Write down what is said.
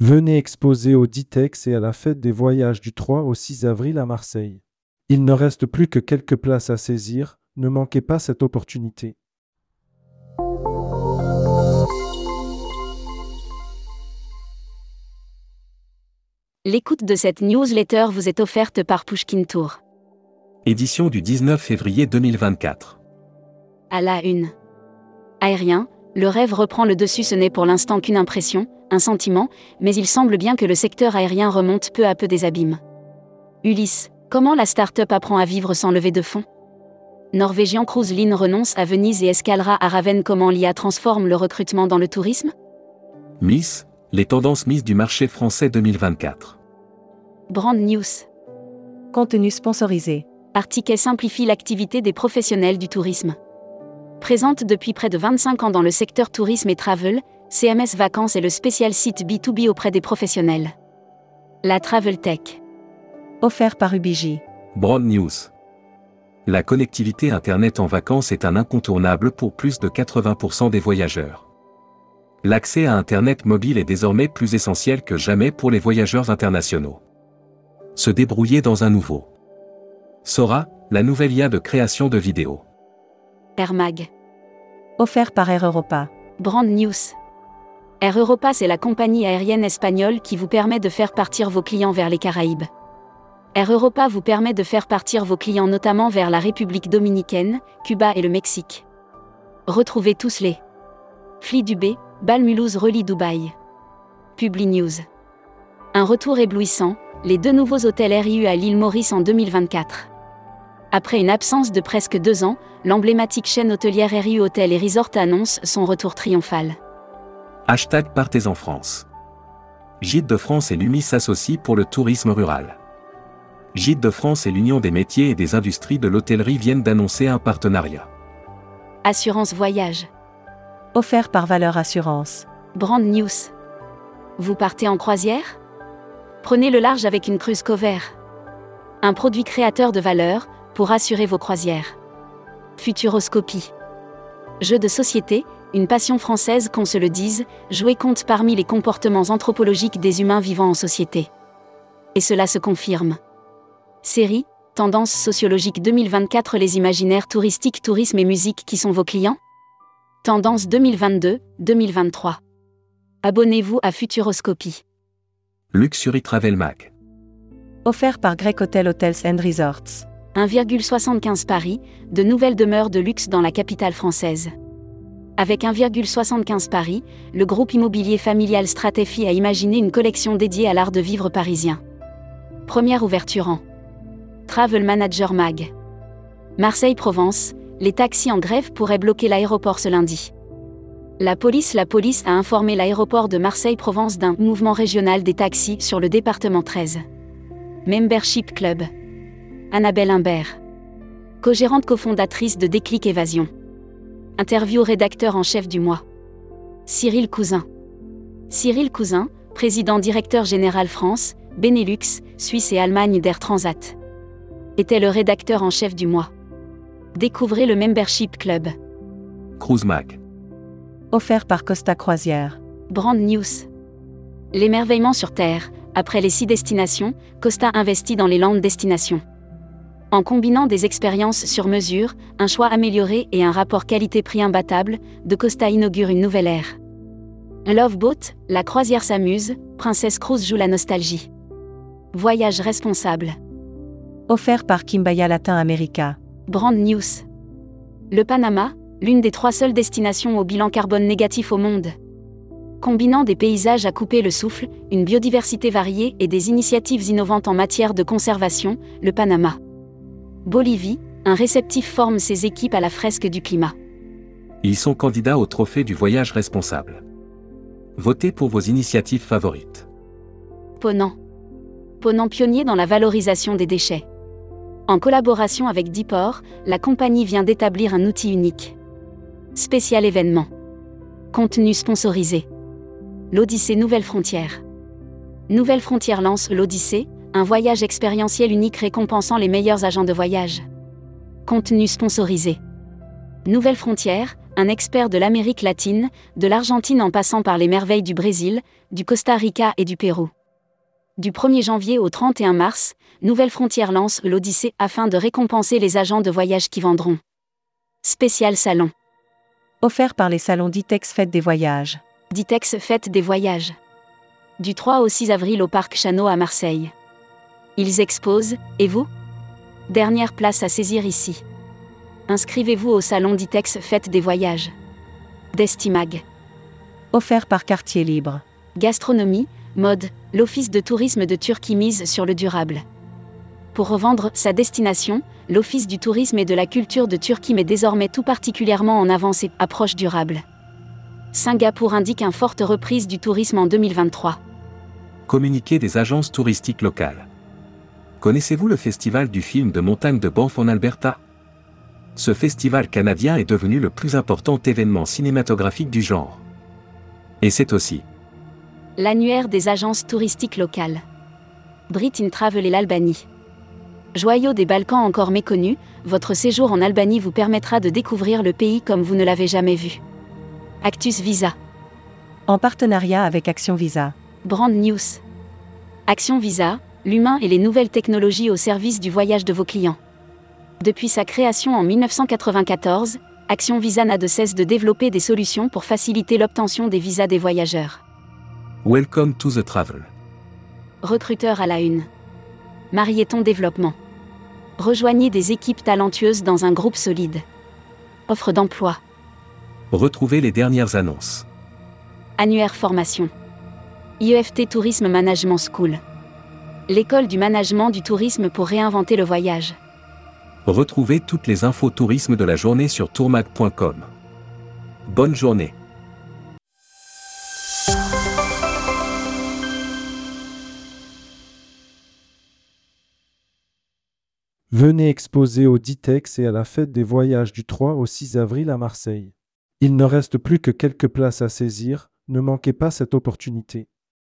Venez exposer au Ditex et à la fête des voyages du 3 au 6 avril à Marseille. Il ne reste plus que quelques places à saisir, ne manquez pas cette opportunité. L'écoute de cette newsletter vous est offerte par Pushkin Tour. Édition du 19 février 2024. À la une. Aérien, le rêve reprend le dessus, ce n'est pour l'instant qu'une impression, un sentiment, mais il semble bien que le secteur aérien remonte peu à peu des abîmes. Ulysse, comment la start-up apprend à vivre sans lever de fonds? Norvégien Cruise Line renonce à Venise et escalera à Ravenne. Comment l'IA transforme le recrutement dans le tourisme? Miss, les tendances Miss du marché français 2024. Brand News. Contenu sponsorisé. Artiquet simplifie l'activité des professionnels du tourisme. Présente depuis près de 25 ans dans le secteur tourisme et travel, CMS Vacances est le spécial site B2B auprès des professionnels. La Travel Tech. Offert par Ubiji. Broad News. La connectivité Internet en vacances est un incontournable pour plus de 80% des voyageurs. L'accès à Internet mobile est désormais plus essentiel que jamais pour les voyageurs internationaux. Se débrouiller dans un nouveau. Sora, la nouvelle IA de création de vidéos. Air Mag. Offert par Air Europa. Brand News. Air Europa, c'est la compagnie aérienne espagnole qui vous permet de faire partir vos clients vers les Caraïbes. Air Europa vous permet de faire partir vos clients notamment vers la République dominicaine, Cuba et le Mexique. Retrouvez tous les Fli Dubé, Balmulhouse relie Dubaï. Publi News. Un retour éblouissant, les deux nouveaux hôtels RIU à l'île Maurice en 2024. Après une absence de presque deux ans, l'emblématique chaîne hôtelière RIU Hôtel et Resort annonce son retour triomphal. Hashtag Partez en France. Gîtes de France et l'UMI s'associent pour le tourisme rural. Gîtes de France et l'Union des métiers et des industries de l'hôtellerie viennent d'annoncer un partenariat. Assurance Voyage. Offert par Valeur Assurance. Brand News. Vous partez en croisière? Prenez le large avec une cruise cover. Un produit créateur de valeur pour assurer vos croisières. Futuroscopie. Jeu de société, une passion française qu'on se le dise, jouer compte parmi les comportements anthropologiques des humains vivant en société. Et cela se confirme. Série, Tendance sociologique 2024 Les imaginaires touristiques, tourisme et musique qui sont vos clients Tendance 2022-2023. Abonnez-vous à Futuroscopie. Luxury Travel Mag. Offert par Grec Hotel Hotels and Resorts. 1,75 Paris, de nouvelles demeures de luxe dans la capitale française. Avec 1,75 Paris, le groupe immobilier familial Stratefi a imaginé une collection dédiée à l'art de vivre parisien. Première ouverture en Travel Manager Mag. Marseille-Provence, les taxis en grève pourraient bloquer l'aéroport ce lundi. La police La police a informé l'aéroport de Marseille-Provence d'un mouvement régional des taxis sur le département 13. Membership Club. Annabelle Imbert. Co-gérante cofondatrice de Déclic Évasion. Interview rédacteur en chef du mois. Cyril Cousin. Cyril Cousin, président directeur général France, Benelux, Suisse et Allemagne d'Air Transat était le rédacteur en chef du mois. Découvrez le Membership Club. Cruise. Offert par Costa Croisière. Brand News. L'émerveillement sur Terre. Après les six destinations, Costa investit dans les landes destinations. En combinant des expériences sur mesure, un choix amélioré et un rapport qualité-prix imbattable, De Costa inaugure une nouvelle ère. Love Boat, la croisière s'amuse, Princesse Cruise joue la nostalgie. Voyage responsable. Offert par Kimbaya Latin America. Brand News. Le Panama, l'une des trois seules destinations au bilan carbone négatif au monde. Combinant des paysages à couper le souffle, une biodiversité variée et des initiatives innovantes en matière de conservation, le Panama. Bolivie, un réceptif forme ses équipes à la fresque du climat. Ils sont candidats au trophée du voyage responsable. Votez pour vos initiatives favorites. Ponant. Ponant pionnier dans la valorisation des déchets. En collaboration avec Dipor, la compagnie vient d'établir un outil unique. Spécial événement. Contenu sponsorisé. L'Odyssée Nouvelle Frontière. Nouvelle Frontière lance l'Odyssée, un voyage expérientiel unique récompensant les meilleurs agents de voyage. Contenu sponsorisé. Nouvelle Frontière, Un expert de l'Amérique latine, de l'Argentine en passant par les merveilles du Brésil, du Costa Rica et du Pérou. Du 1er janvier au 31 mars, Nouvelle Frontière lance l'Odyssée afin de récompenser les agents de voyage qui vendront. Spécial salon. Offert par les salons Ditex Fête des Voyages. Ditex Fête des Voyages. Du 3 au 6 avril au Parc Chano à Marseille. Ils exposent, et vous? Dernière place à saisir ici. Inscrivez-vous au salon Ditex Fête des Voyages. Destimag. Offert par Quartier Libre. Gastronomie, mode, l'Office de tourisme de Turquie mise sur le durable. Pour revendre sa destination, l'Office du tourisme et de la culture de Turquie met désormais tout particulièrement en avant ses approches durables. Singapour indique une forte reprise du tourisme en 2023. Communiqué des agences touristiques locales. Connaissez-vous le festival du film de montagne de Banff en Alberta? Ce festival canadien est devenu le plus important événement cinématographique du genre. Et c'est aussi L'annuaire des agences touristiques locales. Brit in Travel et l'Albanie. Joyau des Balkans encore méconnu, votre séjour en Albanie vous permettra de découvrir le pays comme vous ne l'avez jamais vu. Actus Visa. En partenariat avec Action Visa. Brand News. Action Visa, l'humain et les nouvelles technologies au service du voyage de vos clients. Depuis sa création en 1994, Action Visa n'a de cesse de développer des solutions pour faciliter l'obtention des visas des voyageurs. Welcome to the Travel. Recruteur à la une. Marieton Développement. Rejoignez des équipes talentueuses dans un groupe solide. Offre d'emploi. Retrouvez les dernières annonces. Annuaire formation. IEFT Tourisme Management School. L'école du management du tourisme pour réinventer le voyage. Retrouvez toutes les infos tourisme de la journée sur tourmag.com. Bonne journée. Venez exposer au Ditex et à la fête des voyages du 3 au 6 avril à Marseille. Il ne reste plus que quelques places à saisir, ne manquez pas cette opportunité.